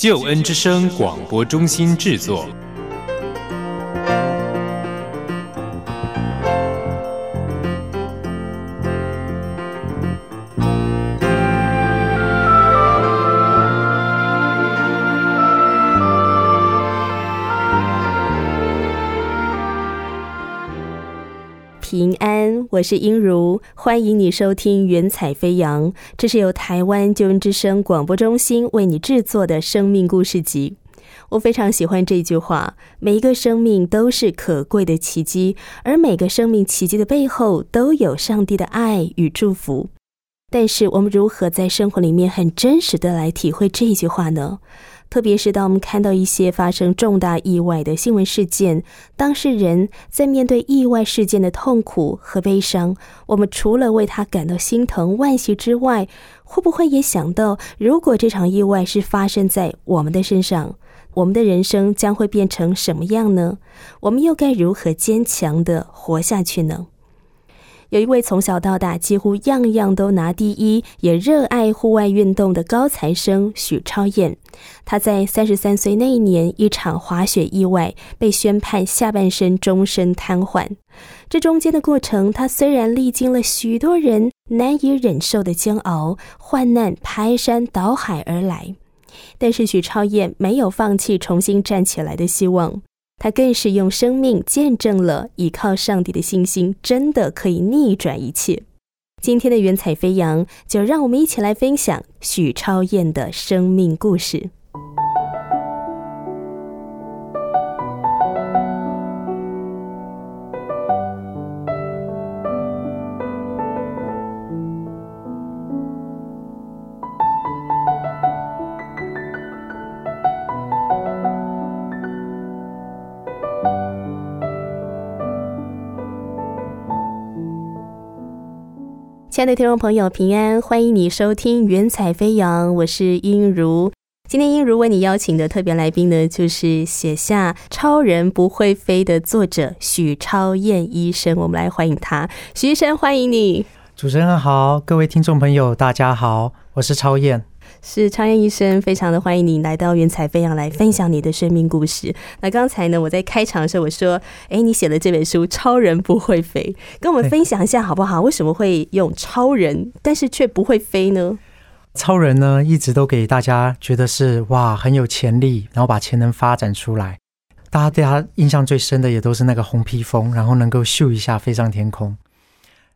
救恩之声广播中心制作。我是英如，欢迎你收听《云彩飞扬》，这是由台湾救恩之声广播中心为你制作的生命故事集。我非常喜欢这句话：每一个生命都是可贵的奇迹，而每个生命奇迹的背后都有上帝的爱与祝福。但是，我们如何在生活里面很真实的来体会这句话呢？特别是当我们看到一些发生重大意外的新闻事件，当事人在面对意外事件的痛苦和悲伤，我们除了为他感到心疼惋惜之外，会不会也想到，如果这场意外是发生在我们的身上，我们的人生将会变成什么样呢？我们又该如何坚强的活下去呢？有一位从小到大几乎样样都拿第一，也热爱户外运动的高材生许超燕。他在三十三岁那一年，一场滑雪意外被宣判下半身终身瘫痪。这中间的过程，他虽然历经了许多人难以忍受的煎熬、患难，排山倒海而来，但是许超燕没有放弃重新站起来的希望。他更是用生命见证了依靠上帝的信心，真的可以逆转一切。今天的云彩飞扬，就让我们一起来分享许超燕的生命故事。亲爱的听众朋友，平安！欢迎你收听《云彩飞扬》，我是英如。今天英如为你邀请的特别来宾呢，就是写下《超人不会飞》的作者许超燕医生。我们来欢迎他，许医生，欢迎你！主持人好，各位听众朋友，大家好，我是超燕。是超燕医生，非常的欢迎你来到云彩飞扬来分享你的生命故事。那刚才呢，我在开场的时候我说，哎，你写了这本书《超人不会飞》，跟我们分享一下好不好？为什么会用超人，但是却不会飞呢？超人呢，一直都给大家觉得是哇很有潜力，然后把潜能发展出来。大家对他印象最深的也都是那个红披风，然后能够咻一下飞上天空。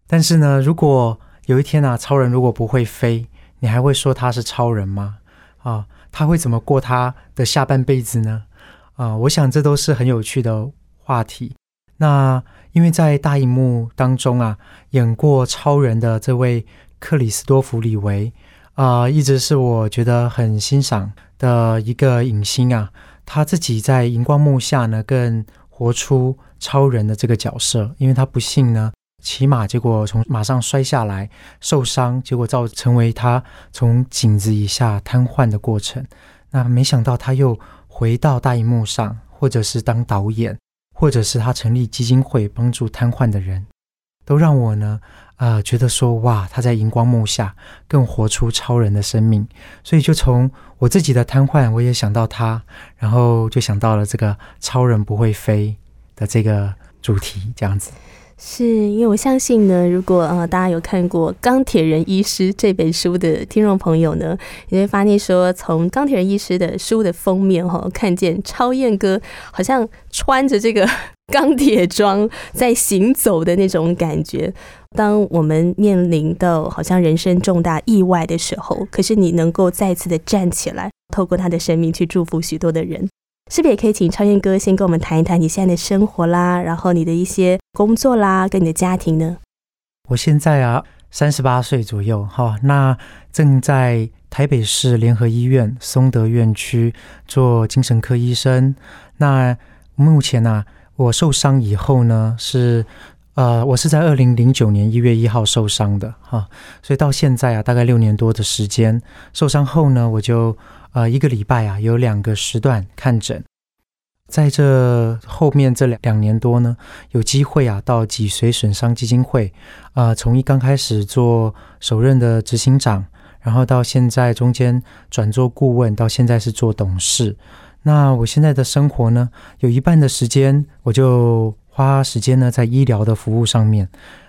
但是呢，如果有一天啊，超人如果不会飞，你还会说他是超人吗？啊，他会怎么过他的下半辈子呢？啊，我想这都是很有趣的话题。那因为在大荧幕当中啊，演过超人的这位克里斯多弗李维啊，一直是我觉得很欣赏的一个影星啊。他自己在荧光幕下呢，更活出超人的这个角色，因为他不幸呢。骑马，结果从马上摔下来，受伤，结果造成为他从颈子以下瘫痪的过程。那没想到他又回到大荧幕上，或者是当导演，或者是他成立基金会帮助瘫痪的人，都让我呢，呃，觉得说哇，他在荧光幕下更活出超人的生命。所以就从我自己的瘫痪，我也想到他，然后就想到了这个超人不会飞的这个主题，这样子。是因为我相信呢，如果呃大家有看过《钢铁人医师》这本书的听众朋友呢，你会发现说，从《钢铁人医师》的书的封面哈，看见超燕哥好像穿着这个 钢铁装在行走的那种感觉。当我们面临到好像人生重大意外的时候，可是你能够再次的站起来，透过他的生命去祝福许多的人。是不是也可以请超燕哥先跟我们谈一谈你现在的生活啦，然后你的一些工作啦，跟你的家庭呢？我现在啊三十八岁左右，哈，那正在台北市联合医院松德院区做精神科医生。那目前呢，我受伤以后呢，是呃，我是在二零零九年一月一号受伤的，哈，所以到现在啊，大概六年多的时间。受伤后呢，我就呃一个礼拜啊，有两个时段看诊。在这后面这两两年多呢，有机会啊到脊髓损伤基金会，啊，从一刚开始做首任的执行长，然后到现在中间转做顾问，到现在是做董事。那我现在的生活呢，有一半的时间我就花时间呢在医疗的服务上面。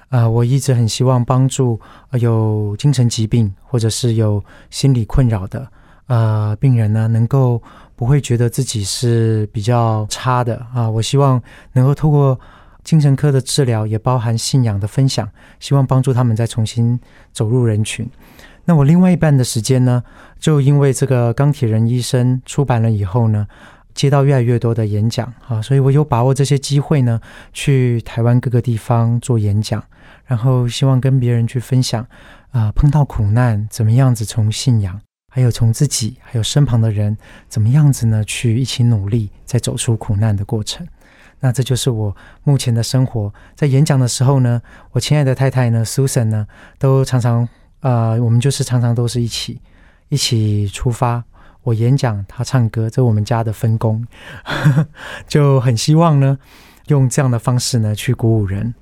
啊，我一直很希望帮助有精神疾病或者是有心理困扰的呃病人呢，能够。不会觉得自己是比较差的啊！我希望能够透过精神科的治疗，也包含信仰的分享，希望帮助他们再重新走入人群。那我另外一半的时间呢，就因为这个钢铁人医生出版了以后呢，接到越来越多的演讲啊，所以我有把握这些机会呢，去台湾各个地方做演讲，然后希望跟别人去分享啊，碰到苦难怎么样子从信仰。还有从自己，还有身旁的人，怎么样子呢？去一起努力，在走出苦难的过程。那这就是我目前的生活。在演讲的时候呢，我亲爱的太太呢，Susan 呢，都常常呃，我们就是常常都是一起一起出发。我演讲，他唱歌，这我们家的分工，就很希望呢，用这样的方式呢，去鼓舞人。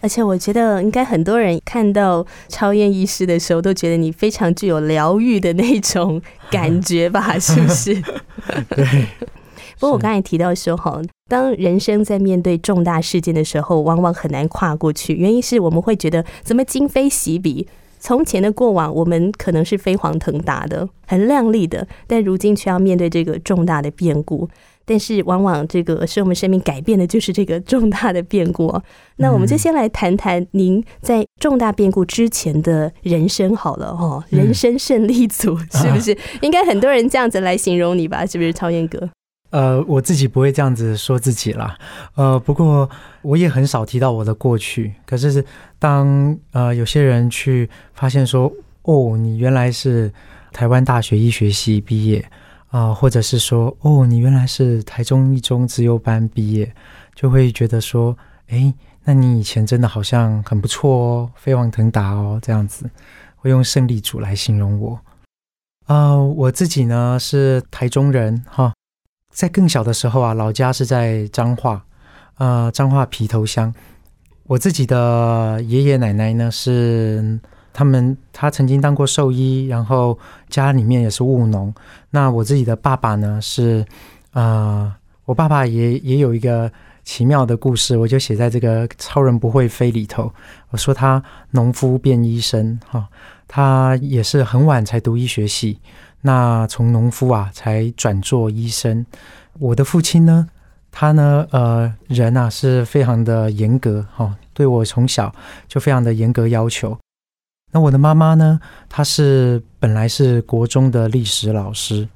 而且我觉得，应该很多人看到超验医师的时候，都觉得你非常具有疗愈的那种感觉吧？是不是？对。不过我刚才提到说，哈，当人生在面对重大事件的时候，往往很难跨过去。原因是我们会觉得，怎么今非昔比？从前的过往，我们可能是飞黄腾达的、很亮丽的，但如今却要面对这个重大的变故。但是，往往这个使我们生命改变的，就是这个重大的变故。那我们就先来谈谈您在重大变故之前的人生好了，哈，人生胜利组是不是？应该很多人这样子来形容你吧？是不是，超燕哥？呃，我自己不会这样子说自己啦。呃，不过我也很少提到我的过去。可是，当呃有些人去发现说，哦，你原来是台湾大学医学系毕业。啊，或者是说，哦，你原来是台中一中自由班毕业，就会觉得说，哎，那你以前真的好像很不错哦，飞黄腾达哦，这样子，会用胜利组来形容我。啊，我自己呢是台中人哈，在更小的时候啊，老家是在彰化，呃，彰化皮头乡。我自己的爷爷奶奶呢是。他们他曾经当过兽医，然后家里面也是务农。那我自己的爸爸呢是，呃，我爸爸也也有一个奇妙的故事，我就写在这个《超人不会飞》里头。我说他农夫变医生，哈，他也是很晚才读医学系，那从农夫啊才转做医生。我的父亲呢，他呢，呃，人啊是非常的严格，哈，对我从小就非常的严格要求。那我的妈妈呢？她是本来是国中的历史老师，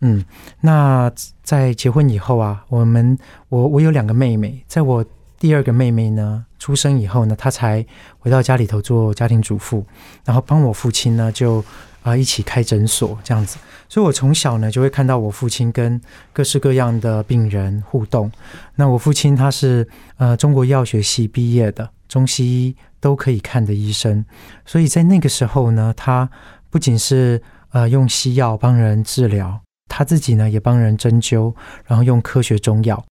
嗯，那在结婚以后啊，我们我我有两个妹妹，在我第二个妹妹呢出生以后呢，她才回到家里头做家庭主妇，然后帮我父亲呢就啊一起开诊所这样子，所以我从小呢就会看到我父亲跟各式各样的病人互动。那我父亲他是呃中国药学系毕业的，中西医。都可以看的医生，所以在那个时候呢，他不仅是呃用西药帮人治疗，他自己呢也帮人针灸，然后用科学中药，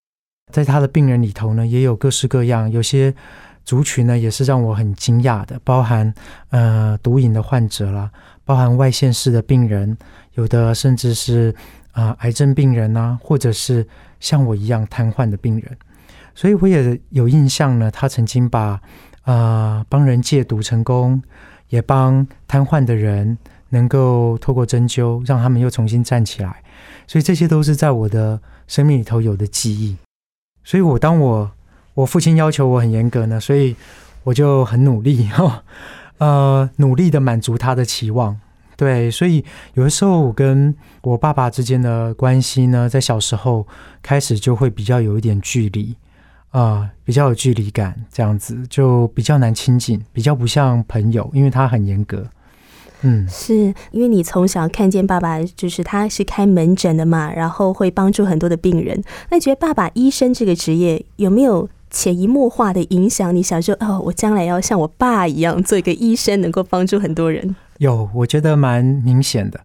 在他的病人里头呢，也有各式各样，有些族群呢也是让我很惊讶的，包含呃毒瘾的患者啦，包含外县市的病人，有的甚至是啊癌症病人啊，或者是像我一样瘫痪的病人，所以我也有印象呢，他曾经把。啊，帮人戒毒成功，也帮瘫痪的人能够透过针灸让他们又重新站起来，所以这些都是在我的生命里头有的记忆。所以我当我我父亲要求我很严格呢，所以我就很努力哈，呃，努力的满足他的期望。对，所以有的时候我跟我爸爸之间的关系呢，在小时候开始就会比较有一点距离。啊、比较有距离感，这样子就比较难亲近，比较不像朋友，因为他很严格。嗯，是因为你从小看见爸爸，就是他是开门诊的嘛，然后会帮助很多的病人。那你觉得爸爸医生这个职业有没有潜移默化的影响？你想说，哦，我将来要像我爸一样做一个医生，能够帮助很多人。有，我觉得蛮明显的。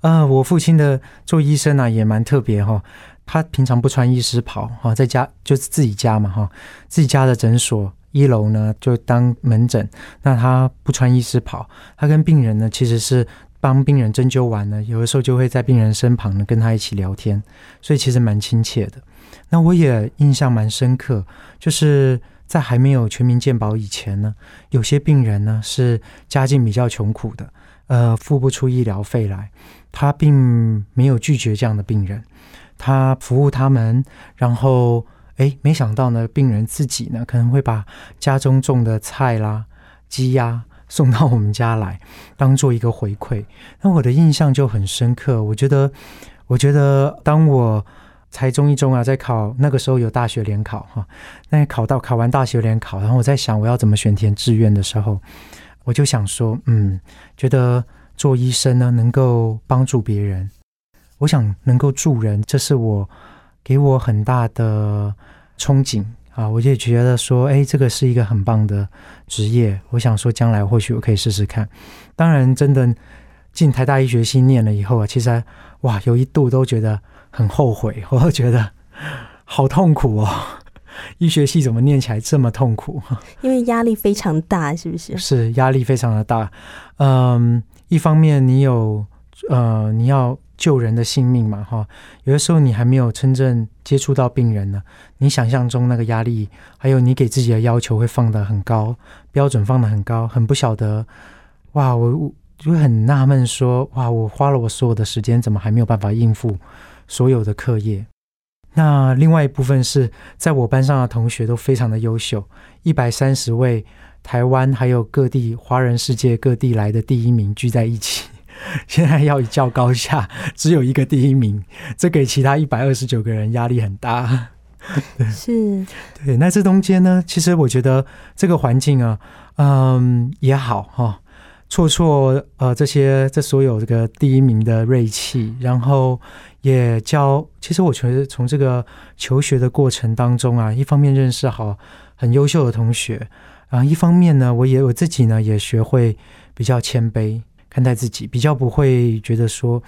呃，我父亲的做医生啊，也蛮特别哈、他平常不穿医师袍哈、在家就是自己家嘛哈、自己家的诊所一楼呢就当门诊。那他不穿医师袍，他跟病人呢其实是帮病人针灸完呢，有的时候就会在病人身旁呢跟他一起聊天，所以其实蛮亲切的。那我也印象蛮深刻，就是在还没有全民健保以前呢，有些病人呢是家境比较穷苦的，呃，付不出医疗费来，他并没有拒绝这样的病人，他服务他们，然后诶，没想到呢，病人自己呢可能会把家中种的菜啦、鸡鸭送到我们家来，当做一个回馈。那我的印象就很深刻，我觉得，我觉得当我才中一中啊，在考那个时候有大学联考哈，那考到考完大学联考，然后我在想我要怎么选填志愿的时候，我就想说，嗯，觉得做医生呢能够帮助别人，我想能够助人，这是我给我很大的憧憬啊！我也觉得说，哎，这个是一个很棒的职业，我想说将来或许我可以试试看。当然，真的进台大医学系念了以后啊，其实哇，有一度都觉得很后悔，我都觉得好痛苦哦。医学系怎么念起来这么痛苦？因为压力非常大，是不是？是压力非常的大。嗯，一方面你有呃你要救人的性命嘛，哈，有的时候你还没有真正接触到病人呢，你想象中那个压力，还有你给自己的要求会放得很高，标准放得很高，很不晓得，哇，我我就会很纳闷说，哇，我花了我所有的时间，怎么还没有办法应付所有的课业？那另外一部分是在我班上的同学都非常的优秀，一百三十位台湾还有各地华人世界各地来的第一名聚在一起，现在要一较高下，只有一个第一名，这给其他一百二十九个人压力很大。是，对，那这中间呢，其实我觉得这个环境啊，嗯，也好哈、挫挫呃这些这所有这个第一名的锐气，然后也教，其实我觉得从这个求学的过程当中啊，一方面认识好很优秀的同学啊，一方面呢，我也我自己呢也学会比较谦卑看待自己，比较不会觉得说，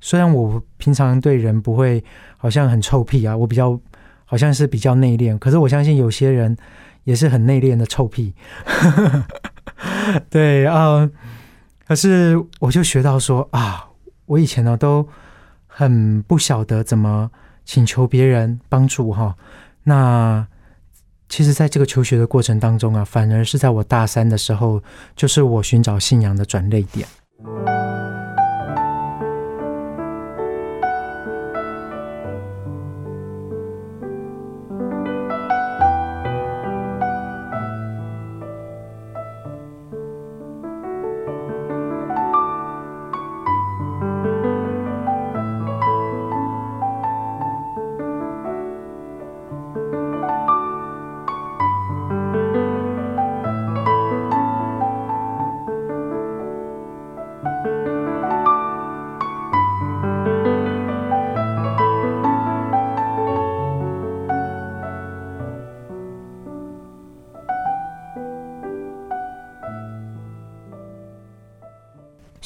虽然我平常对人不会好像很臭屁啊，我比较。好像是比较内敛，可是我相信有些人也是很内敛的臭屁。对啊、呃可是我就学到说啊，我以前呢都很不晓得怎么请求别人帮助哈。那其实，在这个求学的过程当中啊，反而是在我大三的时候，就是我寻找信仰的转捩点。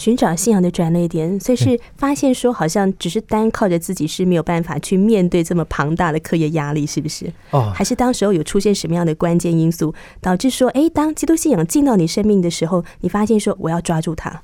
寻找信仰的转捩点，所以是发现说，好像只是单靠着自己是没有办法去面对这么庞大的课业压力，是不是？哦，还是当时候有出现什么样的关键因素，导致说，哎，当基督信仰进到你生命的时候，你发现说，我要抓住它。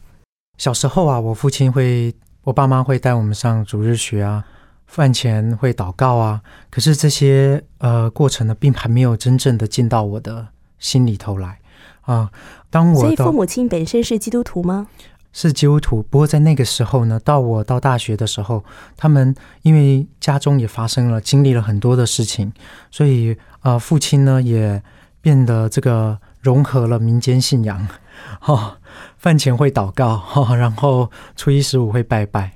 小时候啊，我父亲会，我爸妈会带我们上主日学啊，饭前会祷告啊。可是这些呃过程呢，并还没有真正的进到我的心里头来啊。当我所以父母亲本身是基督徒吗？是基督徒，不过在那个时候呢，到我到大学的时候，他们因为家中也发生了经历了很多的事情，所以呃，父亲呢也变得这个融合了民间信仰，哦，饭前会祷告，哦，然后初一十五会拜拜。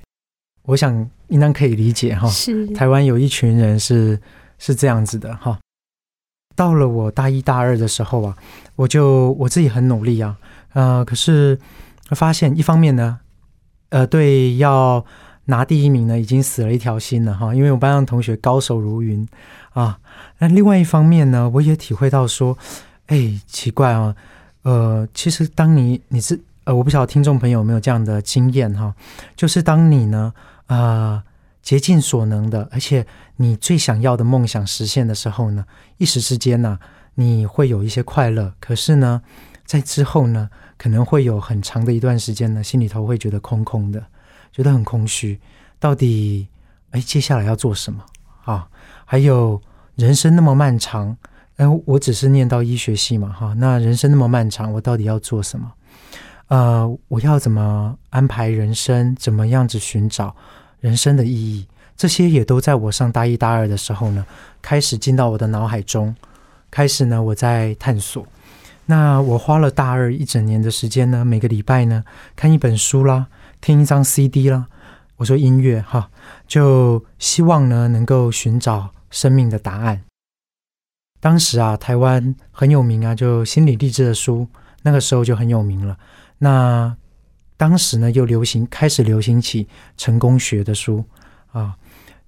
我想应当可以理解哈、是台湾有一群人是是这样子的哈、到了我大一大二的时候啊，我就我自己很努力啊，呃，可是发现一方面呢，呃，对要拿第一名呢，已经死了一条心了哈，因为我班上同学高手如云啊。那另外一方面呢，我也体会到说，哎，奇怪啊，呃，其实当你你是呃，我不晓得听众朋友有没有这样的经验哈，就是当你呢，呃。竭尽所能的，而且你最想要的梦想实现的时候呢，一时之间呢，你会有一些快乐。可是呢，在之后呢，可能会有很长的一段时间呢，心里头会觉得空空的，觉得很空虚。到底，哎，接下来要做什么啊？还有人生那么漫长，哎，我只是念到医学系嘛，哈，那人生那么漫长，我到底要做什么？呃，我要怎么安排人生？怎么样子寻找？人生的意义，这些也都在我上大一、大二的时候呢，开始进到我的脑海中，开始呢，我在探索。那我花了大二一整年的时间呢，每个礼拜呢，看一本书啦，听一张 CD 啦，我说音乐哈，就希望呢，能够寻找生命的答案。当时啊，台湾很有名啊，就心理励志的书，那个时候就很有名了。那当时呢，又流行开始流行起成功学的书啊，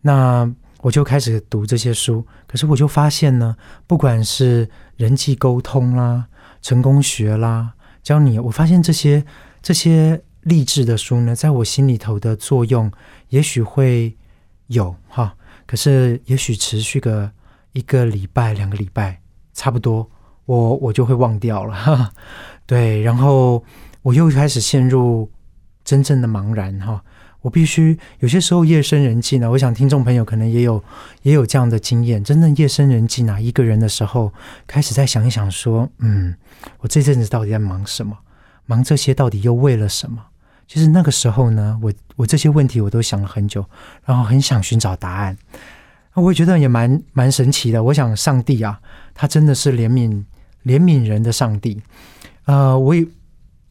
那我就开始读这些书。可是我就发现呢，不管是人际沟通啦、成功学啦，教你，我发现这些这些励志的书呢，在我心里头的作用，也许会有哈，可是也许持续个一个礼拜、两个礼拜，差不多，我我就会忘掉了。哈对，然后。我又开始陷入真正的茫然哈！我必须有些时候夜深人静呢，我想听众朋友可能也有也有这样的经验。真正夜深人静啊，一个人的时候，开始在想一想，说，嗯，我这阵子到底在忙什么？忙这些到底又为了什么？其实那个时候呢，我我这些问题我都想了很久，然后很想寻找答案。那我也觉得也蛮蛮神奇的。我想上帝啊，他真的是怜悯怜悯人的上帝。呃，我也。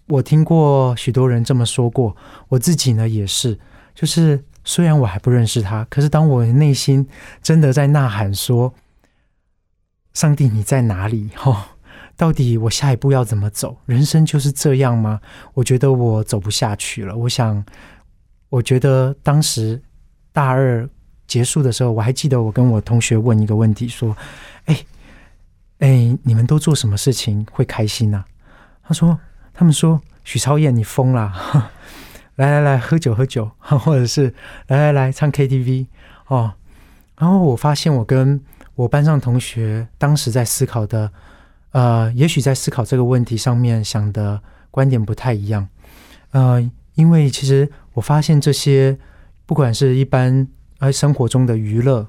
我听过许多人这么说过，我自己呢也是。就是虽然我还不认识他，可是当我内心真的在呐喊说：“上帝，你在哪里？哈，到底我下一步要怎么走？人生就是这样吗？”我觉得我走不下去了。我想，我觉得当时大二结束的时候，我还记得我跟我同学问一个问题：说，哎哎，你们都做什么事情会开心呢？他说。他们说：“许超燕，你疯了！来来来，喝酒喝酒，或者是来来来唱 KTV 哦。”然后我发现，我跟我班上同学当时在思考的，呃，也许在思考这个问题上面想的观点不太一样。呃，因为其实我发现这些，不管是一般呃生活中的娱乐，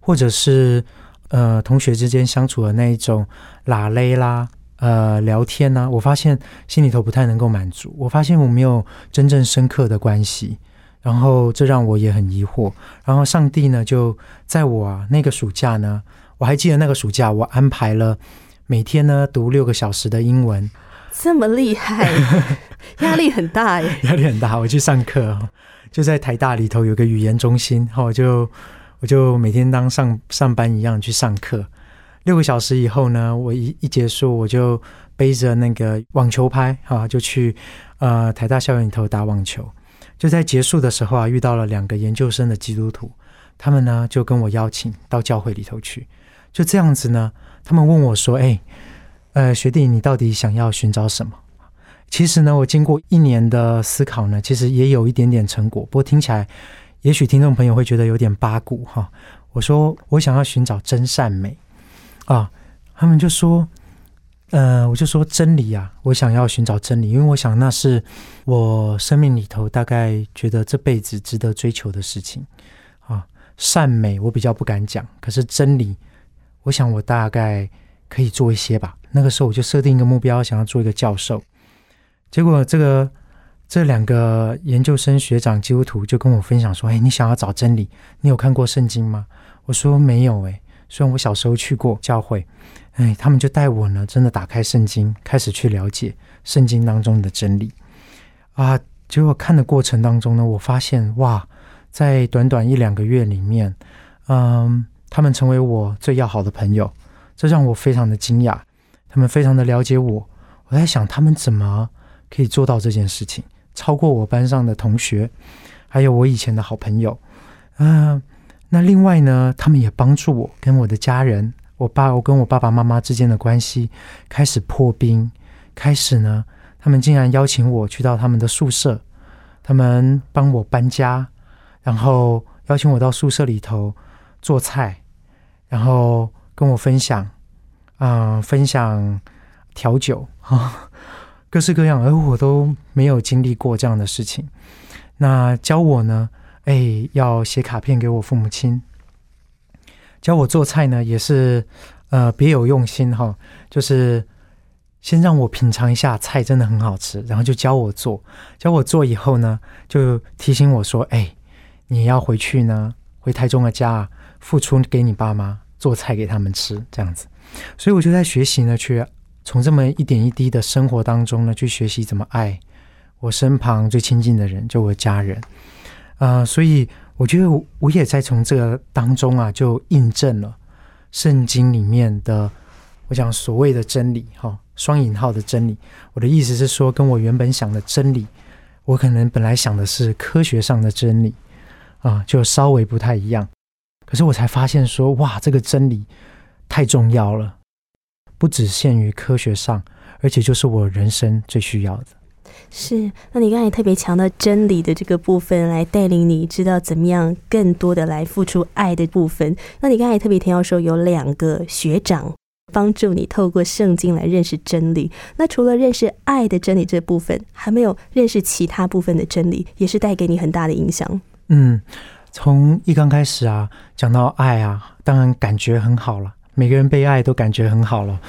或者是呃同学之间相处的那一种拉勒啦。呃，聊天呢，我发现心里头不太能够满足。我发现我没有真正深刻的关系，然后这让我也很疑惑。然后上帝呢，就在我啊那个暑假呢，我还记得那个暑假，我安排了每天呢读六个小时的英文，这么厉害，压力很大耶，压力很大。我去上课，就在台大里头有个语言中心，然后我就我就每天当上上班一样去上课。六个小时以后呢，我一一结束，我就背着那个网球拍啊，就去呃台大校园里头打网球。就在结束的时候啊，遇到了两个研究生的基督徒，他们呢就跟我邀请到教会里头去。就这样子呢，他们问我说：“哎，呃，学弟，你到底想要寻找什么？”其实呢，我经过一年的思考呢，其实也有一点点成果。不过听起来，也许听众朋友会觉得有点八股哈。我说我想要寻找真善美。啊，他们就说，呃，我就说真理啊，我想要寻找真理，因为我想那是我生命里头大概觉得这辈子值得追求的事情啊。善美我比较不敢讲，可是真理，我想我大概可以做一些吧。那个时候我就设定一个目标，想要做一个教授。结果这个这两个研究生学长基督徒就跟我分享说：“哎，你想要找真理，你有看过圣经吗？”我说：“没有。”哎。虽然我小时候去过教会，哎，他们就带我呢，真的打开圣经，开始去了解圣经当中的真理啊。结果看的过程当中呢，我发现哇，在短短一两个月里面，嗯，他们成为我最要好的朋友，这让我非常的惊讶。他们非常的了解我，我在想他们怎么可以做到这件事情，超过我班上的同学，还有我以前的好朋友。嗯，那另外呢，他们也帮助我跟我的家人，我爸，我跟我爸爸妈妈之间的关系开始破冰，开始呢，他们竟然邀请我去到他们的宿舍，他们帮我搬家，然后邀请我到宿舍里头做菜，然后跟我分享。啊，分享调酒啊，各式各样，而我都没有经历过这样的事情。那教我呢？哎，要写卡片给我父母亲。教我做菜呢，也是呃别有用心哈。就是先让我品尝一下菜，真的很好吃，然后就教我做。教我做以后呢，就提醒我说：“哎，你要回去呢，回台中的家，付出给你爸妈做菜给他们吃，这样子。”所以我就在学习呢，去从这么一点一滴的生活当中呢，去学习怎么爱我身旁最亲近的人，就我家人。啊，所以我觉得我也在从这个当中啊，就印证了圣经里面的我讲所谓的真理，哈，双引号的真理。我的意思是说，跟我原本想的真理，我可能本来想的是科学上的真理，啊，就稍微不太一样。可是我才发现说，哇，这个真理。太重要了，不只限于科学上，而且就是我人生最需要的。是，那你刚才特别强调真理的这个部分，来带领你知道怎么样更多的来付出爱的部分。那你刚才特别提到说，有两个学长帮助你透过圣经来认识真理。那除了认识爱的真理这部分，还没有认识其他部分的真理，也是带给你很大的影响。嗯，从一刚开始啊，讲到爱啊，当然感觉很好了。每个人被爱都感觉很好了，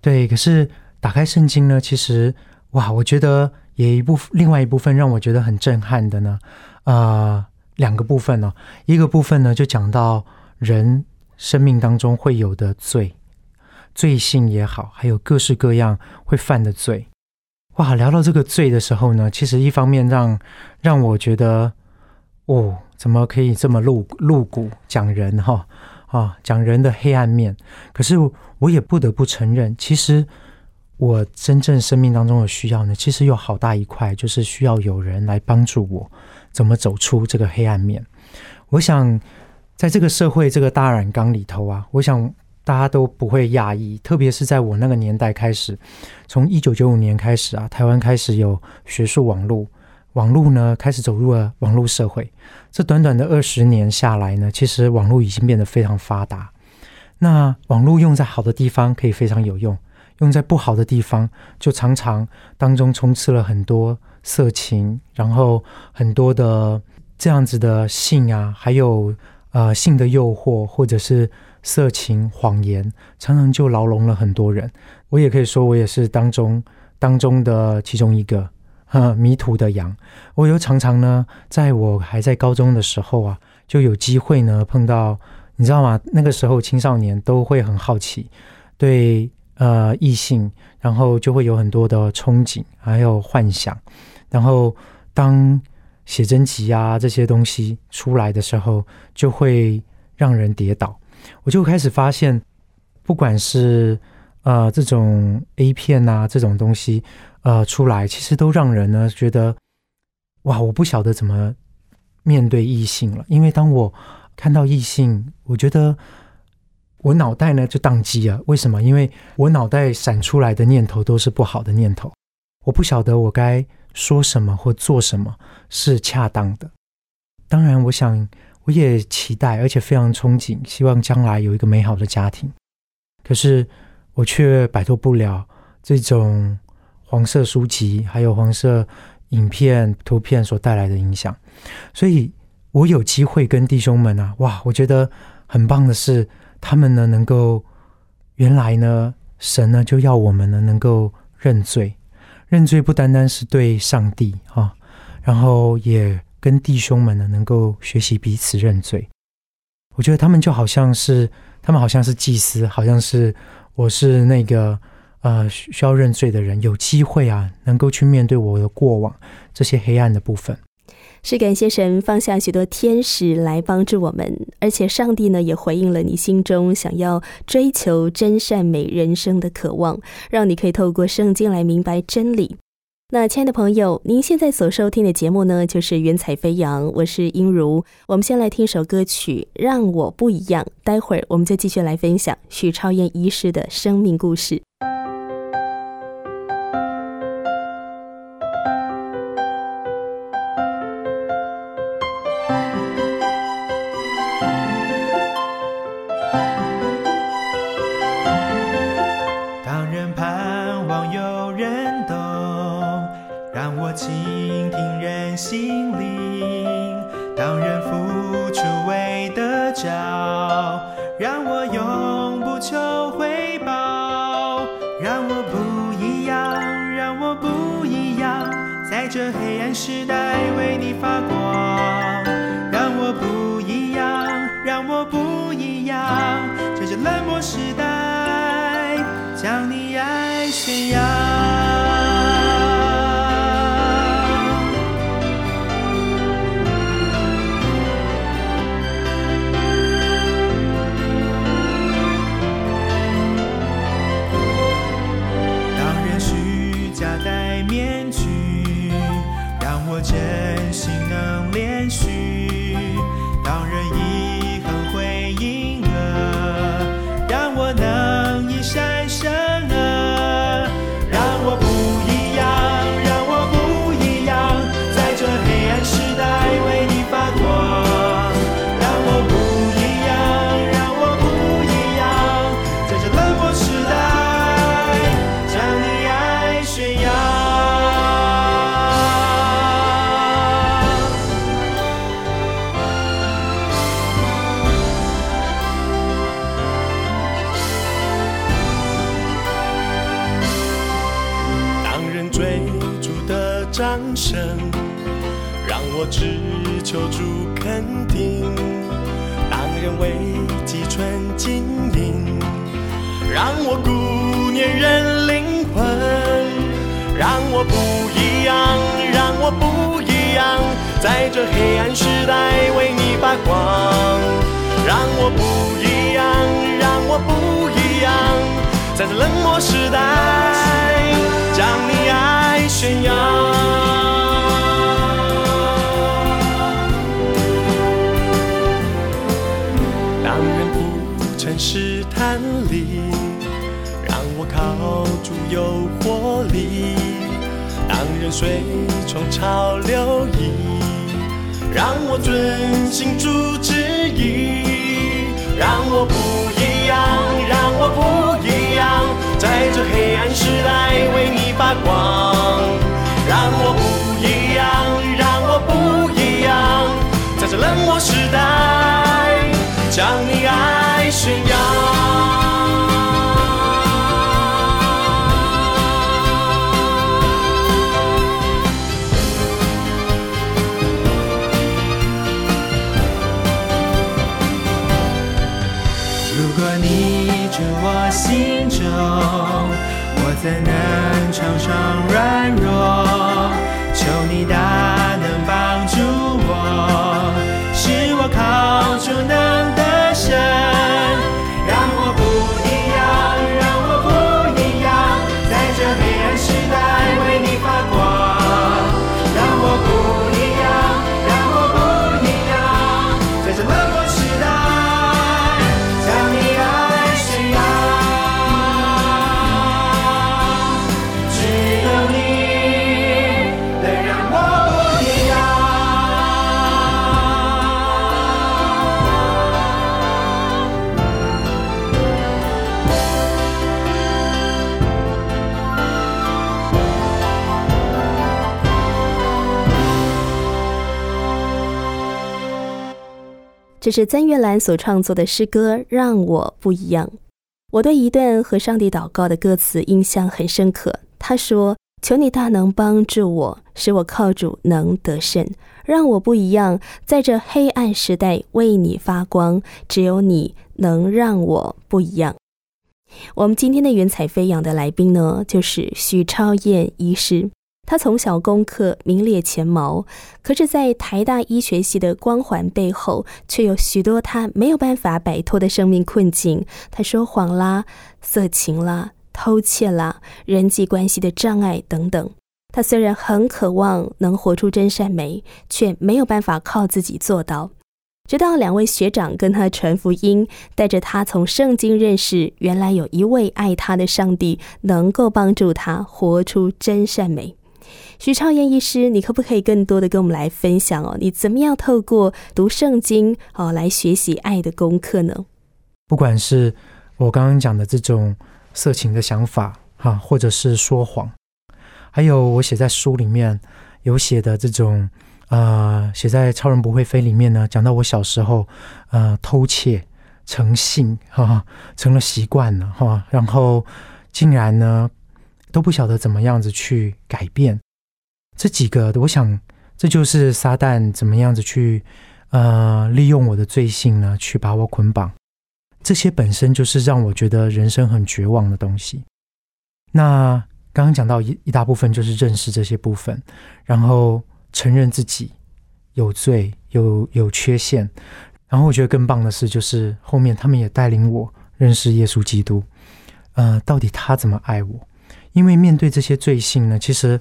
对。可是打开圣经呢，其实哇，我觉得也一部，另外一部分让我觉得很震撼的呢，呃，两个部分呢，一个部分呢就讲到人生命当中会有的罪，罪性也好，还有各式各样会犯的罪。哇，聊到这个罪的时候呢，其实一方面让让我觉得，哦，怎么可以这么露露骨讲人哈？啊，讲人的黑暗面，可是我也不得不承认，其实我真正生命当中的需要呢，其实有好大一块，就是需要有人来帮助我，怎么走出这个黑暗面。我想，在这个社会这个大染缸里头啊，我想大家都不会讶异，特别是在我那个年代开始，从一九九五年开始啊，台湾开始有学术网络。网络呢开始走入了网络社会，这短短的二十年下来呢，其实网络已经变得非常发达。那网络用在好的地方可以非常有用，用在不好的地方就常常当中充斥了很多色情，然后很多的这样子的性啊，还有呃性的诱惑或者是色情谎言，常常就牢笼了很多人。我也可以说，我也是当中当中的其中一个。哈，迷途的羊，我又常常呢，在我还在高中的时候啊，就有机会呢碰到，你知道吗？那个时候青少年都会很好奇，对呃异性，然后就会有很多的憧憬，还有幻想，然后当写真集啊这些东西出来的时候，就会让人跌倒。我就开始发现，不管是呃这种 A 片啊这种东西。呃，出来其实都让人呢觉得，哇，我不晓得怎么面对异性了。因为当我看到异性，我觉得我脑袋呢就宕机了。为什么？因为我脑袋闪出来的念头都是不好的念头。我不晓得我该说什么或做什么是恰当的。当然，我想我也期待，而且非常憧憬，希望将来有一个美好的家庭。可是我却摆脱不了这种。黄色书籍还有黄色影片、图片所带来的影响，所以我有机会跟弟兄们啊，哇，我觉得很棒的是，他们呢能够原来呢，神呢就要我们呢能够认罪，认罪不单单是对上帝啊，然后也跟弟兄们呢能够学习彼此认罪。我觉得他们就好像是，他们好像是祭司，好像是我是那个。呃，需要认罪的人有机会啊，能够去面对我的过往这些黑暗的部分。是感谢神放下许多天使来帮助我们，而且上帝呢也回应了你心中想要追求真善美人生的渴望，让你可以透过圣经来明白真理。那亲爱的朋友，您现在所收听的节目呢，就是《云彩飞扬》，我是英如。我们先来听首歌曲《让我不一样》，待会儿我们就继续来分享许超燕医师的生命故事。ya 不一样在这黑暗时代为你发光，让我不一样，让我不一样，在这冷漠时代将你爱宣扬。当人不诚试探里，让我靠住有活力；随从潮流移。让我遵行主旨意，让我不一样，让我不一样，在这黑暗时代为你发光。让我不一样，让我不一样，在这冷漠时代将你爱宣扬。在哪？这是曾月兰所创作的诗歌《让我不一样》。我对一段和上帝祷告的歌词印象很深刻。他说：“求你大能帮助我，使我靠主能得胜，让我不一样，在这黑暗时代为你发光。只有你能让我不一样。”我们今天的云彩飞扬的来宾呢，就是许超燕医师。他从小功课名列前茅，可是，在台大医学系的光环背后，却有许多他没有办法摆脱的生命困境。他说谎啦，色情啦，偷窃啦，人际关系的障碍等等。他虽然很渴望能活出真善美，却没有办法靠自己做到。直到两位学长跟他传福音，带着他从圣经认识原来有一位爱他的上帝，能够帮助他活出真善美。徐超燕医师，你可不可以更多的跟我们来分享哦？你怎么样透过读圣经哦来学习爱的功课呢？不管是我刚刚讲的这种色情的想法哈，或者是说谎，还有我写在书里面有写的这种呃，写在《超人不会飞》里面呢，讲到我小时候呃偷窃成性哈，成了习惯了哈，然后竟然呢都不晓得怎么样子去改变。这几个，我想这就是撒旦怎么样子去，呃，利用我的罪性呢，去把我捆绑。这些本身就是让我觉得人生很绝望的东西。那刚刚讲到一一大部分就是认识这些部分，然后承认自己有罪、有有缺陷。然后我觉得更棒的是，就是后面他们也带领我认识耶稣基督。呃，到底他怎么爱我？因为面对这些罪性呢，其实。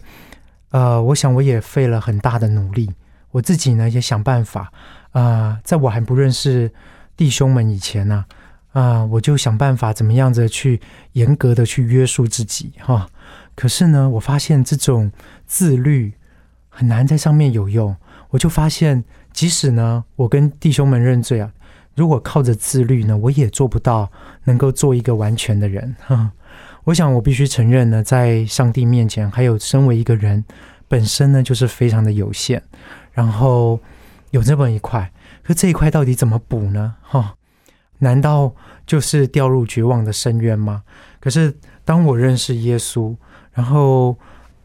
呃，我想我也费了很大的努力，我自己呢也想办法啊，在我还不认识弟兄们以前呢，啊，我就想办法怎么样子去严格的去约束自己哈。可是呢，我发现这种自律很难在上面有用，我就发现，即使呢我跟弟兄们认罪啊，如果靠着自律呢，我也做不到能够做一个完全的人哈。我想，我必须承认呢，在上帝面前，还有身为一个人本身呢，就是非常的有限。然后有这么一块，可这一块到底怎么补呢？哈，难道就是掉入绝望的深渊吗？可是当我认识耶稣，然后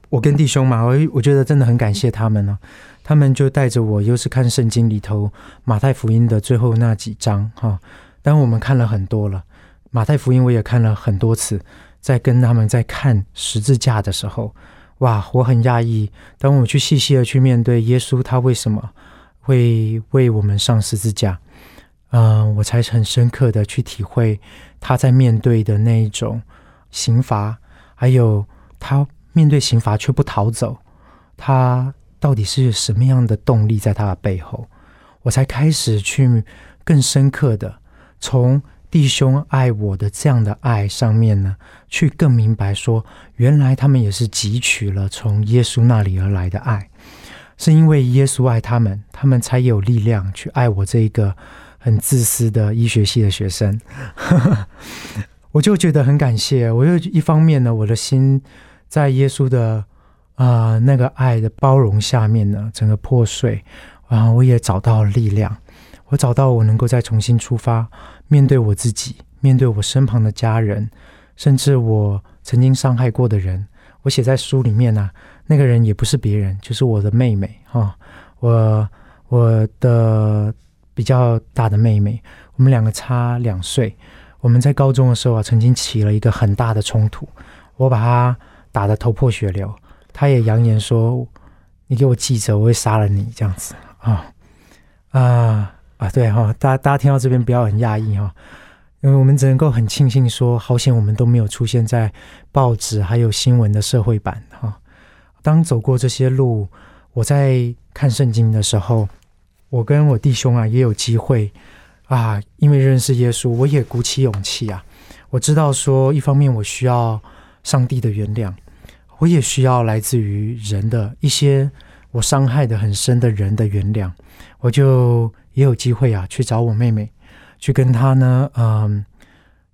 我跟弟兄嘛，我我觉得真的很感谢他们呢。他们就带着我，又是看圣经里头马太福音的最后那几章哈。当我们看了很多了，马太福音我也看了很多次。在跟他们在看十字架的时候，哇，我很讶异。当我去细细的去面对耶稣，他为什么会为我们上十字架？嗯，我才很深刻的去体会他在面对的那一种刑罚，还有他面对刑罚却不逃走，他到底是什么样的动力在他的背后？我才开始去更深刻的从。弟兄爱我的这样的爱上面呢，去更明白说，原来他们也是汲取了从耶稣那里而来的爱，是因为耶稣爱他们，他们才有力量去爱我这一个很自私的医学系的学生。我就觉得很感谢，我又一方面呢，我的心在耶稣的啊那个爱的包容下面呢，整个破碎，然后我也找到了力量，我找到我能够再重新出发。面对我自己，面对我身旁的家人，甚至我曾经伤害过的人，我写在书里面呢。那个人也不是别人，就是我的妹妹哈。我我的比较大的妹妹，我们两个差两岁。我们在高中的时候啊，曾经起了一个很大的冲突，我把她打得头破血流，她也扬言说：“你给我记着，我会杀了你。”这样子啊啊。啊，对哈，大家大家听到这边不要很讶异哈，因为我们只能够很庆幸说，好险我们都没有出现在报纸还有新闻的社会版哈。当走过这些路，我在看圣经的时候，我跟我弟兄啊也有机会啊，因为认识耶稣，我也鼓起勇气啊。我知道说，一方面我需要上帝的原谅，我也需要来自于人的一些我伤害的很深的人的原谅，我就。也有机会啊，去找我妹妹，去跟她呢，嗯，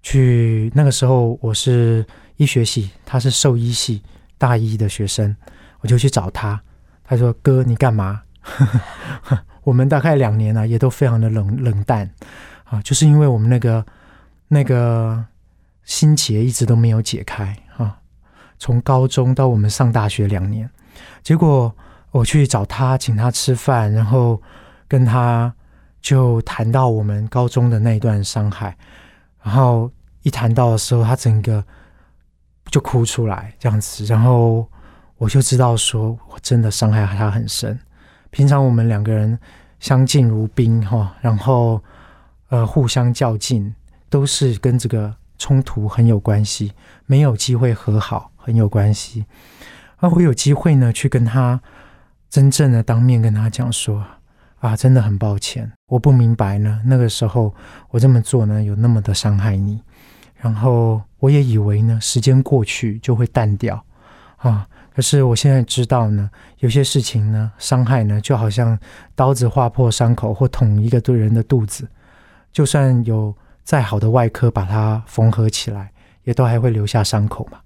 去那个时候我是医学系，她是兽医系大一的学生，我就去找她。她说：“哥，你干嘛？” 我们大概两年了，也都非常的冷冷淡啊，就是因为我们那个那个心结一直都没有解开啊。从高中到我们上大学两年，结果我去找她，请她吃饭，然后跟她。就谈到我们高中的那一段伤害，然后一谈到的时候，他整个就哭出来这样子。然后我就知道说我真的伤害他很深。平常我们两个人相敬如宾哈，然后呃互相较劲，都是跟这个冲突很有关系，没有机会和好很有关系。而我有机会呢，去跟他真正的当面跟他讲说啊，真的很抱歉，我不明白呢，那个时候我这么做呢，有那么的伤害你。然后我也以为呢，时间过去就会淡掉啊。可是我现在知道呢，有些事情呢，伤害呢，就好像刀子划破伤口或捅一个对人的肚子，就算有再好的外科把它缝合起来，也都还会留下伤口嘛。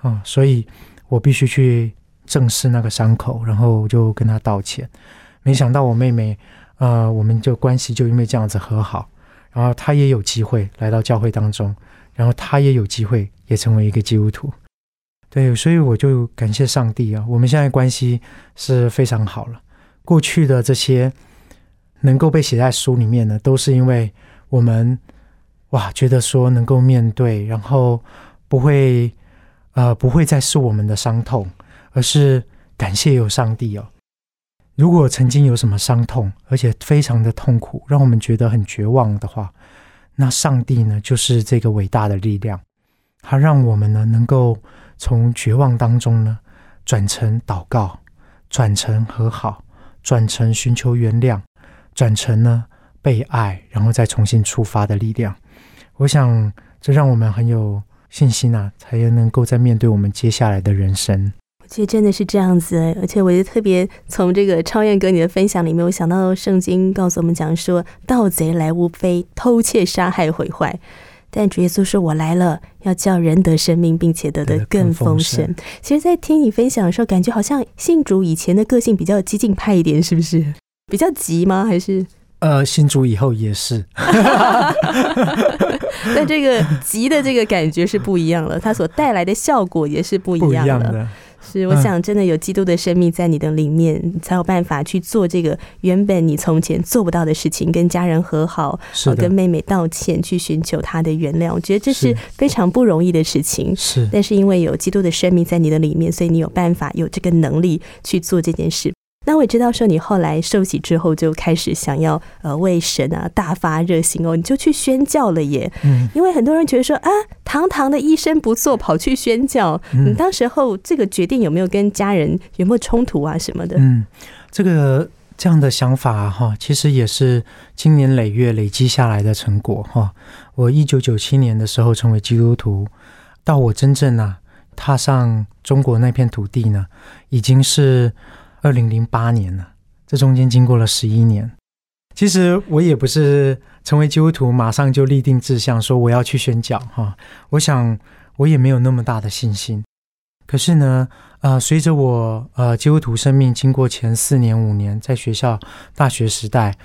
啊，所以我必须去正视那个伤口，然后就跟他道歉。没想到我妹妹，呃，我们就关系就因为这样子和好，然后她也有机会来到教会当中。然后她也有机会也成为一个基督徒，对，所以我就感谢上帝啊！我们现在关系是非常好了。过去的这些能够被写在书里面呢，都是因为我们哇觉得说能够面对，然后不会呃不会再是我们的伤痛，而是感谢有上帝哦。如果曾经有什么伤痛，而且非常的痛苦，让我们觉得很绝望的话。那上帝呢，就是这个伟大的力量，他让我们呢能够从绝望当中呢转成祷告，转成和好，转成寻求原谅，转成呢被爱，然后再重新出发的力量。我想这让我们很有信心啊，才能够在面对我们接下来的人生。其实真的是这样子，而且我就特别从这个超燕哥你的分享里面，我想到圣经告诉我们讲说，盗贼来无非偷窃、杀害、毁坏，但主耶稣说：“我来了，要叫人得生命，并且得的更丰盛。”其实，在听你分享的时候，感觉好像信主以前的个性比较激进派一点，是不是？比较急吗？还是？呃，信主以后也是，但这个急的这个感觉是不一样了，它所带来的效果也是不一样的。是，我想真的有基督的生命在你的里面，才有办法去做这个原本你从前做不到的事情，跟家人和好，跟妹妹道歉，去寻求她的原谅。我觉得这是非常不容易的事情。是，但是因为有基督的生命在你的里面，所以你有办法有这个能力去做这件事。那我也知道，说你后来受洗之后就开始想要呃为神啊大发热心哦，你就去宣教了耶。嗯，因为很多人觉得说啊，堂堂的医生不做，跑去宣教。你当时候这个决定有没有跟家人有没有冲突啊什么的？嗯，这个这样的想法哈，其实也是经年累月累积下来的成果哈。我一九九七年的时候成为基督徒，到我真正啊踏上中国那片土地呢，已经是。二零零八年呢，这中间经过了十一年。其实我也不是成为基督徒马上就立定志向说我要去宣教哈。我想我也没有那么大的信心。可是呢，呃，随着我呃基督徒生命经过前四年五年，在学校大学时代，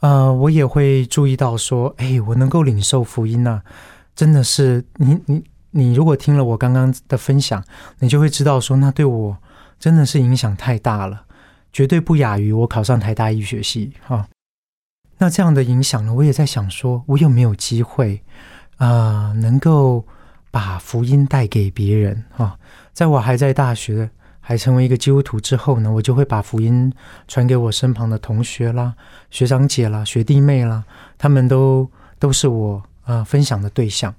呃，我也会注意到说，哎，我能够领受福音呢，真的是你你你如果听了我刚刚的分享，你就会知道说，那对我。真的是影响太大了，绝对不亚于我考上台大医学系哈。那这样的影响呢，我也在想说，我有没有机会啊，能够把福音带给别人哈？在我还在大学，还成为一个基督徒之后呢，我就会把福音传给我身旁的同学啦、学长姐啦、学弟妹啦，他们都都是我啊分享的对象。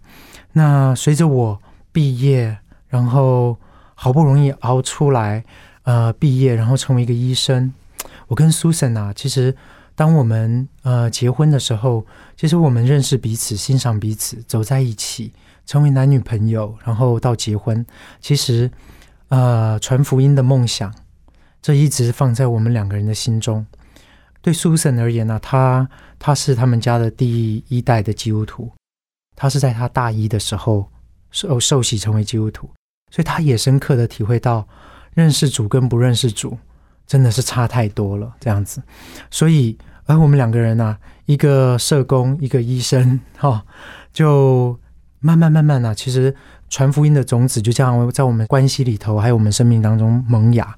那随着我毕业，然后。好不容易熬出来，呃，毕业然后成为一个医生。我跟 Susan 啊，其实当我们呃结婚的时候，其实我们认识彼此，欣赏彼此，走在一起，成为男女朋友，然后到结婚，其实呃传福音的梦想，这一直放在我们两个人的心中。对 Susan 而言呢，他他是他们家的第一代的基督徒，他是在他大一的时候受受洗成为基督徒。所以他也深刻的体会到，认识主跟不认识主真的是差太多了。这样子，所以而我们两个人呢，一个社工，一个医生，哈，就慢慢慢慢呢，其实传福音的种子就这样在我们关系里头，还有我们生命当中萌芽。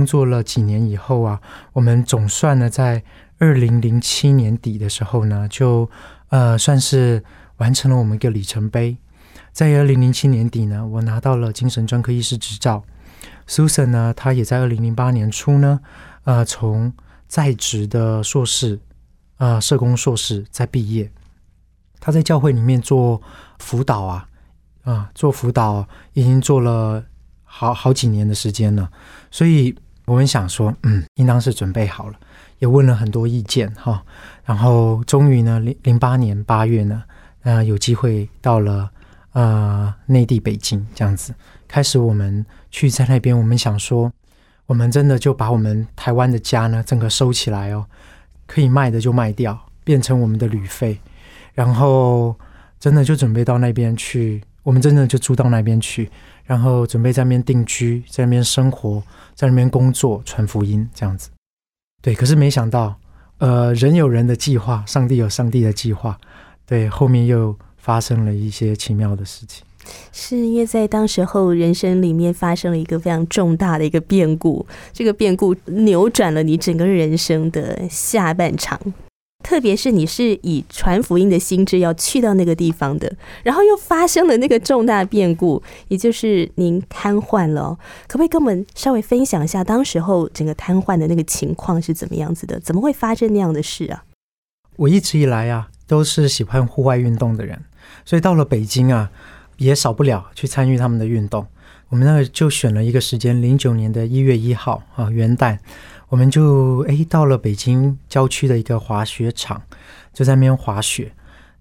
工作了几年以后啊，我们总算呢，在二零零七年底的时候呢，就呃算是完成了我们一个里程碑。在二零零七年底呢，我拿到了精神专科医师执照。Susan 呢，她也在二零零八年初呢，呃，从在职的硕士，呃，社工硕士在毕业。她在教会里面做辅导啊，啊，做辅导已经做了好好几年的时间了。所以我们想说，嗯，应当是准备好了，也问了很多意见哈。然后终于呢，零零八年八月呢，呃，有机会到了。呃，内地北京这样子，开始我们去在那边，我们想说，我们真的就把我们台湾的家呢，整个收起来哦，可以卖的就卖掉，变成我们的旅费，然后真的就准备到那边去，我们真的就住到那边去，然后准备在那边定居，在那边生活，在那边工作，传福音这样子。对，可是没想到，呃，人有人的计划，上帝有上帝的计划，对，后面又。发生了一些奇妙的事情，是因为在当时候人生里面发生了一个非常重大的一个变故，这个变故扭转了你整个人生的下半场。特别是你是以传福音的心智要去到那个地方的，然后又发生了那个重大变故，也就是您瘫痪了。可不可以跟我们稍微分享一下当时候整个瘫痪的那个情况是怎么样子的？怎么会发生那样的事啊？我一直以来啊，都是喜欢户外运动的人。所以到了北京啊，也少不了去参与他们的运动。我们那个就选了一个时间，零九年的一月一号啊，元旦，我们就诶到了北京郊区的一个滑雪场，就在那边滑雪。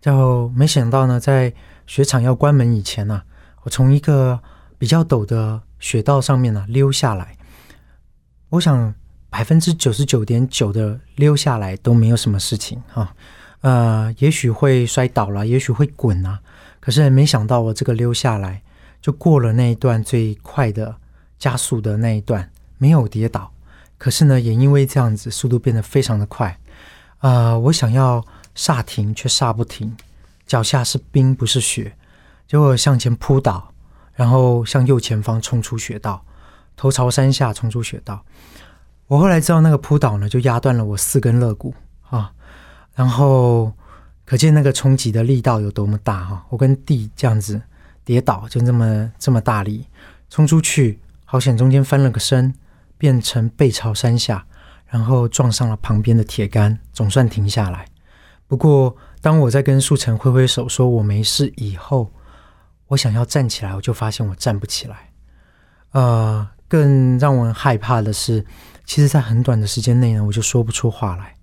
然后没想到呢，在雪场要关门以前呢，我从一个比较陡的雪道上面呢溜下来。我想百分之九十九点九的溜下来都没有什么事情哈。呃，也许会摔倒了，也许会滚啊。可是没想到，我这个溜下来，就过了那一段最快的加速的那一段，没有跌倒。可是呢，也因为这样子，速度变得非常的快。呃，我想要刹停，却刹不停。脚下是冰，不是雪，结果向前扑倒，然后向右前方冲出雪道，头朝山下冲出雪道。我后来知道，那个扑倒呢，就压断了我四根肋骨啊。然后，可见那个冲击的力道有多么大哈！我跟地这样子跌倒，就这么这么大力冲出去，好险中间翻了个身，变成背朝山下，然后撞上了旁边的铁杆，总算停下来。不过，当我在跟树成挥挥手说我没事以后，我想要站起来，我就发现我站不起来。呃，更让我害怕的是，其实，在很短的时间内呢，我就说不出话来。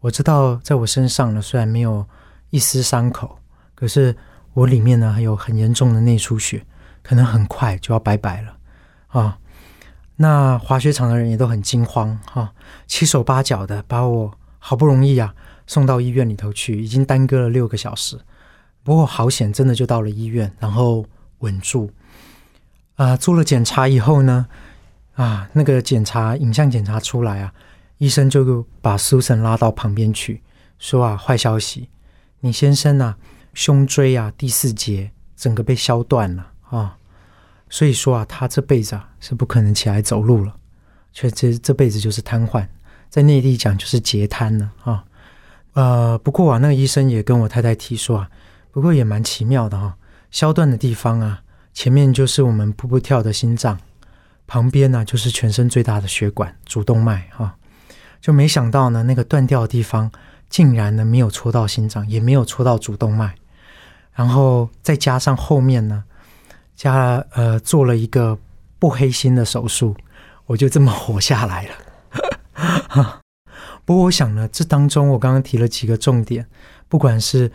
我知道，在我身上呢，虽然没有一丝伤口，可是我里面呢还有很严重的内出血，可能很快就要拜拜了啊！那滑雪场的人也都很惊慌哈，七手八脚的把我好不容易啊送到医院里头去，已经耽搁了六个小时。不过好险，真的就到了医院，然后稳住啊！做了检查以后呢，啊，那个检查影像检查出来啊。医生就把苏珊拉到旁边去，说：“啊，坏消息，你先生啊，胸椎啊第四节整个被削断了啊，所以说啊，他这辈子啊是不可能起来走路了，却这这辈子就是瘫痪，在内地讲就是截瘫了啊。呃，不过啊，那个医生也跟我太太提说啊，不过也蛮奇妙的哈，削断的地方啊，前面就是我们噗噗跳的心脏，旁边呢就是全身最大的血管主动脉哈。”就没想到呢，那个断掉的地方竟然呢没有戳到心脏，也没有戳到主动脉，然后再加上后面呢，加呃做了一个不黑心的手术，我就这么活下来了。不过我想呢，这当中我刚刚提了几个重点，不管是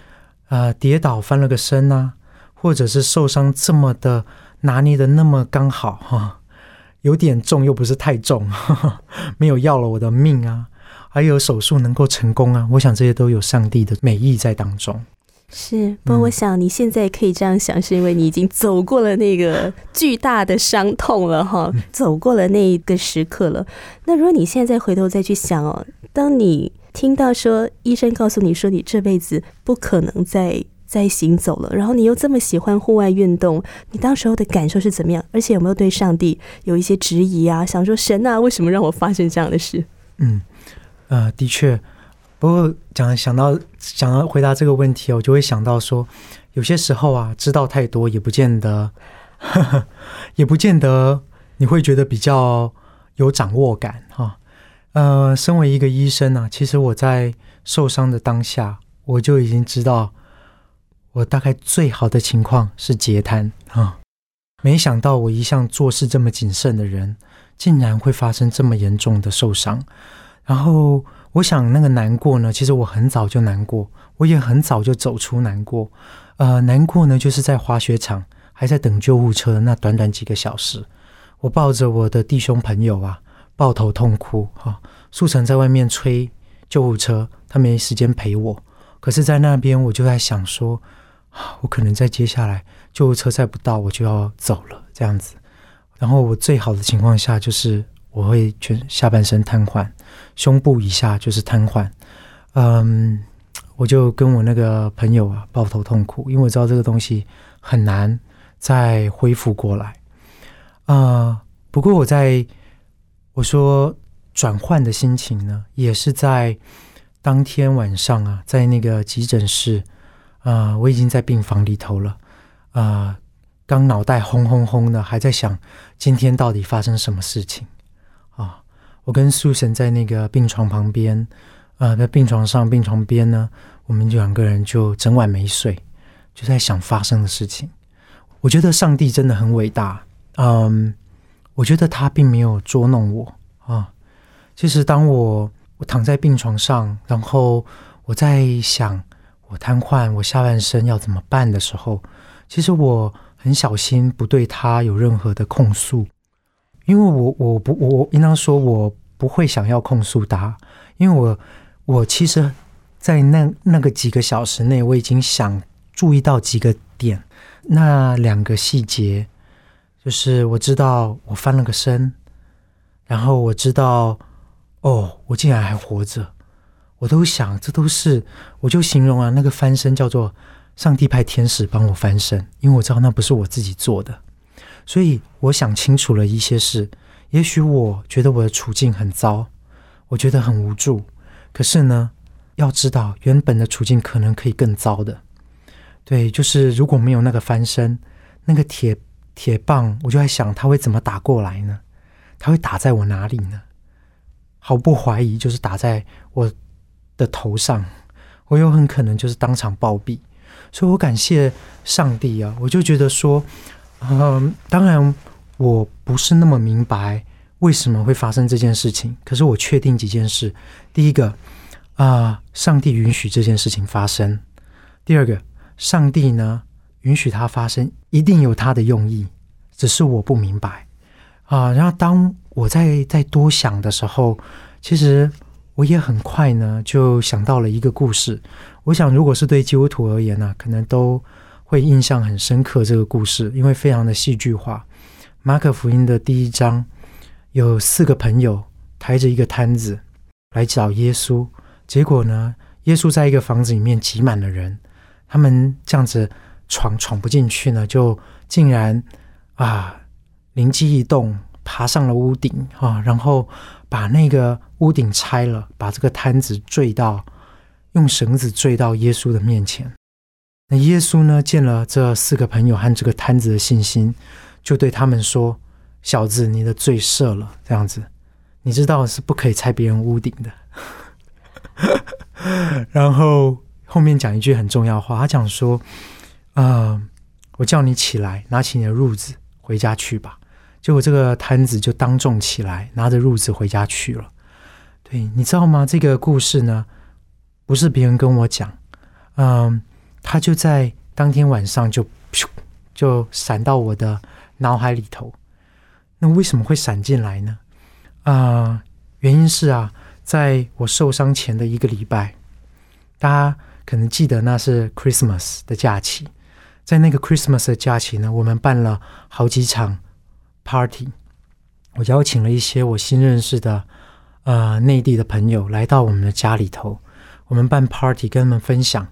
呃跌倒翻了个身啊，或者是受伤这么的拿捏的那么刚好哈。有点重，又不是太重，没有要了我的命啊！还有手术能够成功啊！我想这些都有上帝的美意在当中。是，不过我想你现在可以这样想，是因为你已经走过了那个 巨大的伤痛了哈，走过了那一个时刻了。那如果你现在回头再去想哦，当你听到说医生告诉你说你这辈子不可能再再行走了，然后你又这么喜欢户外运动，你当时候的感受是怎么样？而且有没有对上帝有一些质疑啊？想说神啊，为什么让我发生这样的事？嗯，呃，的确，不过讲想到想要回答这个问题，我就会想到说，有些时候啊，知道太多也不见得，也不见得你会觉得比较有掌握感哈。呃，身为一个医生呢，其实我在受伤的当下，我就已经知道，我大概最好的情况是截瘫啊。没想到我一向做事这么谨慎的人，竟然会发生这么严重的受伤。然后我想那个难过呢，其实我很早就难过，我也很早就走出难过。呃，难过呢，就是在滑雪场还在等救护车那短短几个小时，我抱着我的弟兄朋友啊。抱头痛哭哈，素成在外面催救护车，他没时间陪我。可是，在那边我就在想说，我可能在接下来救护车再不到，我就要走了这样子。然后我最好的情况下就是我会全下半身瘫痪，胸部以下就是瘫痪。嗯，我就跟我那个朋友啊抱头痛哭，因为我知道这个东西很难再恢复过来。啊，不过我在。我说转换的心情呢，也是在当天晚上啊，在那个急诊室啊，我已经在病房里头了啊，刚脑袋轰轰轰的，还在想今天到底发生什么事情。我跟苏神在那个病床旁边啊，在病床上病床边呢，我们两个人就整晚没睡，就在想发生的事情。我觉得上帝真的很伟大，嗯。我觉得他并没有捉弄我啊。其实，当我我躺在病床上，然后我在想我瘫痪，我下半身要怎么办的时候，其实我很小心不对他有任何的控诉，因为我我不我应当说，我不会想要控诉他，因为我我其实，在那那个几个小时内，我已经想注意到几个点，那两个细节。就是我知道我翻了个身，然后我知道哦，我竟然还活着，我都想这都是，我就形容啊，那个翻身叫做上帝派天使帮我翻身，因为我知道那不是我自己做的，所以我想清楚了一些事。也许我觉得我的处境很糟，我觉得很无助，可是呢，要知道原本的处境可能可以更糟的。对，就是如果没有那个翻身，那个铁。铁棒，我就在想他会怎么打过来呢？他会打在我哪里呢？毫不怀疑，就是打在我的头上，我有很可能就是当场暴毙。所以我感谢上帝啊！我就觉得说，嗯，当然我不是那么明白为什么会发生这件事情，可是我确定几件事：第一个啊，上帝允许这件事情发生；第二个，上帝呢？允许它发生，一定有它的用意，只是我不明白啊。然后当我在在多想的时候，其实我也很快呢就想到了一个故事。我想，如果是对基督徒而言呢，可能都会印象很深刻这个故事，因为非常的戏剧化。马可福音的第一章有四个朋友抬着一个摊子来找耶稣，结果呢，耶稣在一个房子里面挤满了人，他们这样子。闯闯不进去呢，就竟然啊灵机一动，爬上了屋顶啊，然后把那个屋顶拆了，把这个摊子坠到，用绳子坠到耶稣的面前。那耶稣呢，见了这四个朋友和这个摊子的信心，就对他们说：“小子，你的罪赦了。”这样子，你知道是不可以拆别人屋顶的。然后后面讲一句很重要话，他讲说。啊！我叫你起来，拿起你的褥子回家去吧。结果这个摊子就当众起来，拿着褥子回家去了。对，你知道吗？这个故事呢，不是别人跟我讲，嗯，他就在当天晚上就就闪到我的脑海里头。那为什么会闪进来呢？啊，原因是啊，在我受伤前的一个礼拜，大家可能记得那是 Christmas 的假期。在那个 Christmas 的假期呢，我们办了好几场 party。我邀请了一些我新认识的呃内地的朋友来到我们的家里头，我们办 party，跟他们分享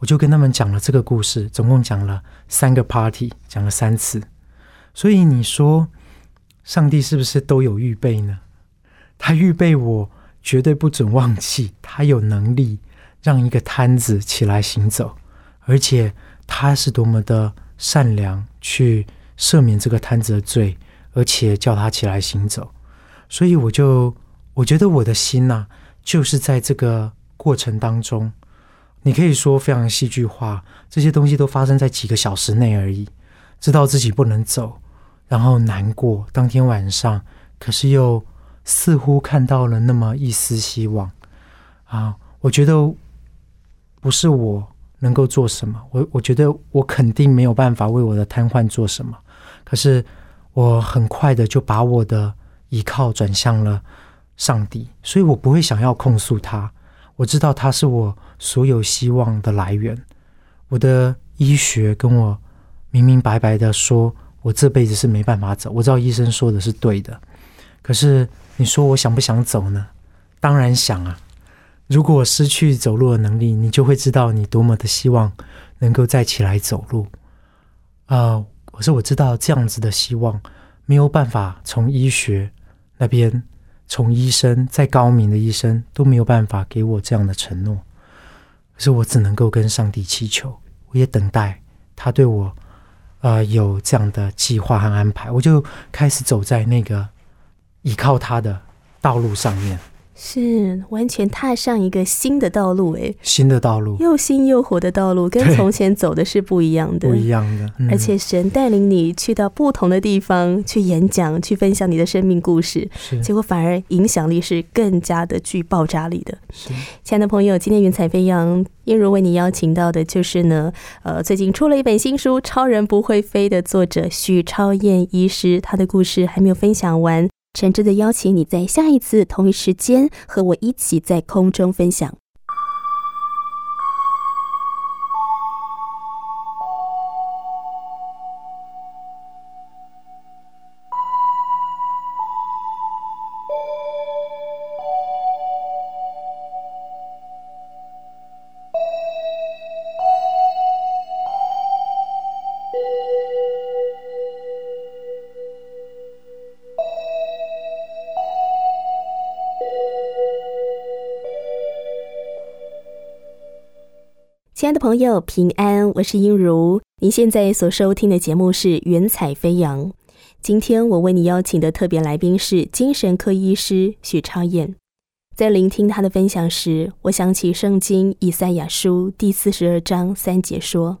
我就跟他们讲了这个故事，总共讲了三个 party，讲了三次。所以你说，上帝是不是都有预备呢？他预备我，绝对不准忘记。他有能力让一个摊子起来行走，而且他是多么的善良，去赦免这个摊子的罪，而且叫他起来行走。所以我就我觉得我的心呐，就是在这个过程当中。你可以说非常戏剧化，这些东西都发生在几个小时内而已。知道自己不能走，然后难过。当天晚上，可是又似乎看到了那么一丝希望啊！我觉得不是我能够做什么，我我觉得我肯定没有办法为我的瘫痪做什么。可是我很快的就把我的依靠转向了上帝，所以我不会想要控诉他。我知道他是我所有希望的来源。我的医学跟我明明白白的说，我这辈子是没办法走。我知道医生说的是对的，可是你说我想不想走呢？当然想啊！如果我失去走路的能力，你就会知道你多么的希望能够再起来走路。啊！可是我知道这样子的希望没有办法从医学那边。从医生再高明的医生都没有办法给我这样的承诺，可是我只能够跟上帝祈求，我也等待他对我，呃，有这样的计划和安排，我就开始走在那个依靠他的道路上面。是完全踏上一个新的道路，哎，新的道路，又新又火的道路，跟从前走的是不一样的，不一样的。而且神带领你去到不同的地方去演讲，去分享你的生命故事，结果反而影响力是更加的具爆炸力的。亲爱的朋友，今天云彩飞扬，燕如为你邀请到的就是呢，呃，最近出了一本新书《超人不会飞》的作者许超燕医师，他的故事还没有分享完。诚挚的邀请你在下一次同一时间和我一起在空中分享。亲爱的朋友，平安，我是英如。您现在所收听的节目是《云彩飞扬》。今天我为你邀请的特别来宾是精神科医师许超燕。在聆听他的分享时，我想起圣经以赛亚书第四十二章三节说：“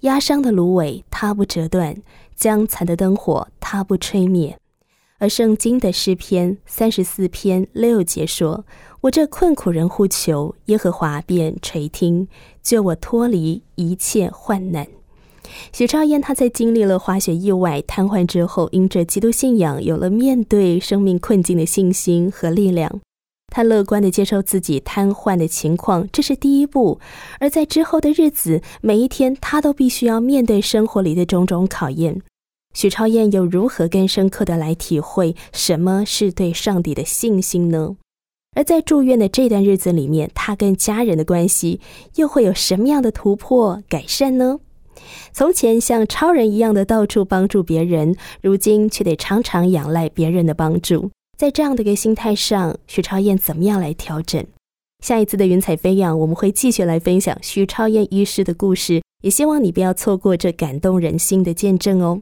压伤的芦苇，它不折断；将残的灯火，它不吹灭。”而圣经的诗篇三十四篇六节说：“我这困苦人呼求耶和华，便垂听，救我脱离一切患难。”许超燕他在经历了滑雪意外瘫痪之后，因着基督信仰，有了面对生命困境的信心和力量。他乐观地接受自己瘫痪的情况，这是第一步。而在之后的日子，每一天他都必须要面对生活里的种种考验。许超燕又如何更深刻的来体会什么是对上帝的信心呢？而在住院的这段日子里面，他跟家人的关系又会有什么样的突破改善呢？从前像超人一样的到处帮助别人，如今却得常常仰赖别人的帮助。在这样的一个心态上，许超燕怎么样来调整？下一次的云彩飞扬，我们会继续来分享许超燕医师的故事，也希望你不要错过这感动人心的见证哦。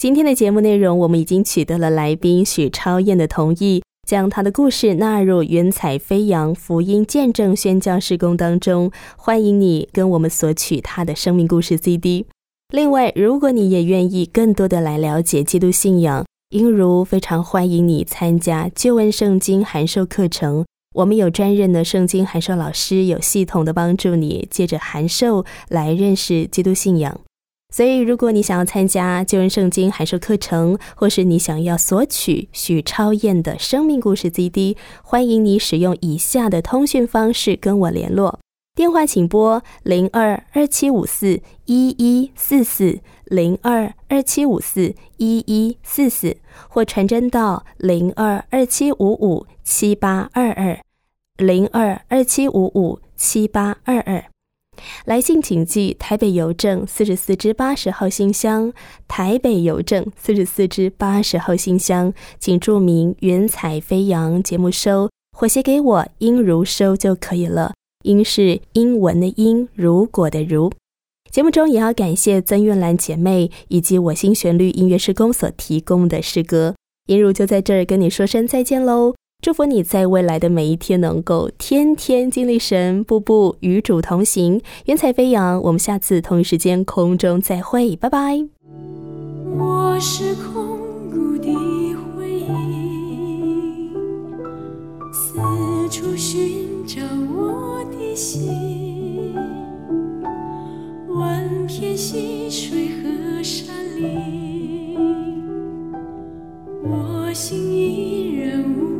今天的节目内容，我们已经取得了来宾许超燕的同意，将他的故事纳入云彩飞扬福音见证宣教事工当中。欢迎你跟我们索取他的生命故事 CD。另外，如果你也愿意更多的来了解基督信仰，英如非常欢迎你参加旧恩圣经函授课程。我们有专任的圣经函授老师，有系统的帮助你借着函授来认识基督信仰。所以，如果你想要参加救人圣经函授课程，或是你想要索取许超燕的生命故事 CD，欢迎你使用以下的通讯方式跟我联络。电话请拨零二二七五四一一四四零二二七五四一一四四，或传真到零二二七五五七八二二零二二七五五七八二二。来信请寄台北邮政四十四支八十号信箱，台北邮政四十四支八十号信箱，请注明“云彩飞扬”节目收，或写给我音如收就可以了。音是英文的音，如果的如。节目中也要感谢曾韵兰姐妹以及我心旋律音乐施工所提供的诗歌。音如就在这儿跟你说声再见喽。祝福你在未来的每一天能够天天经历神，步步与主同行，云彩飞扬。我们下次同一时间空中再会，拜拜。我是空谷的回忆，四处寻找我的心，万片溪水和山林，我心依然无。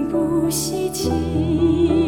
不稀奇。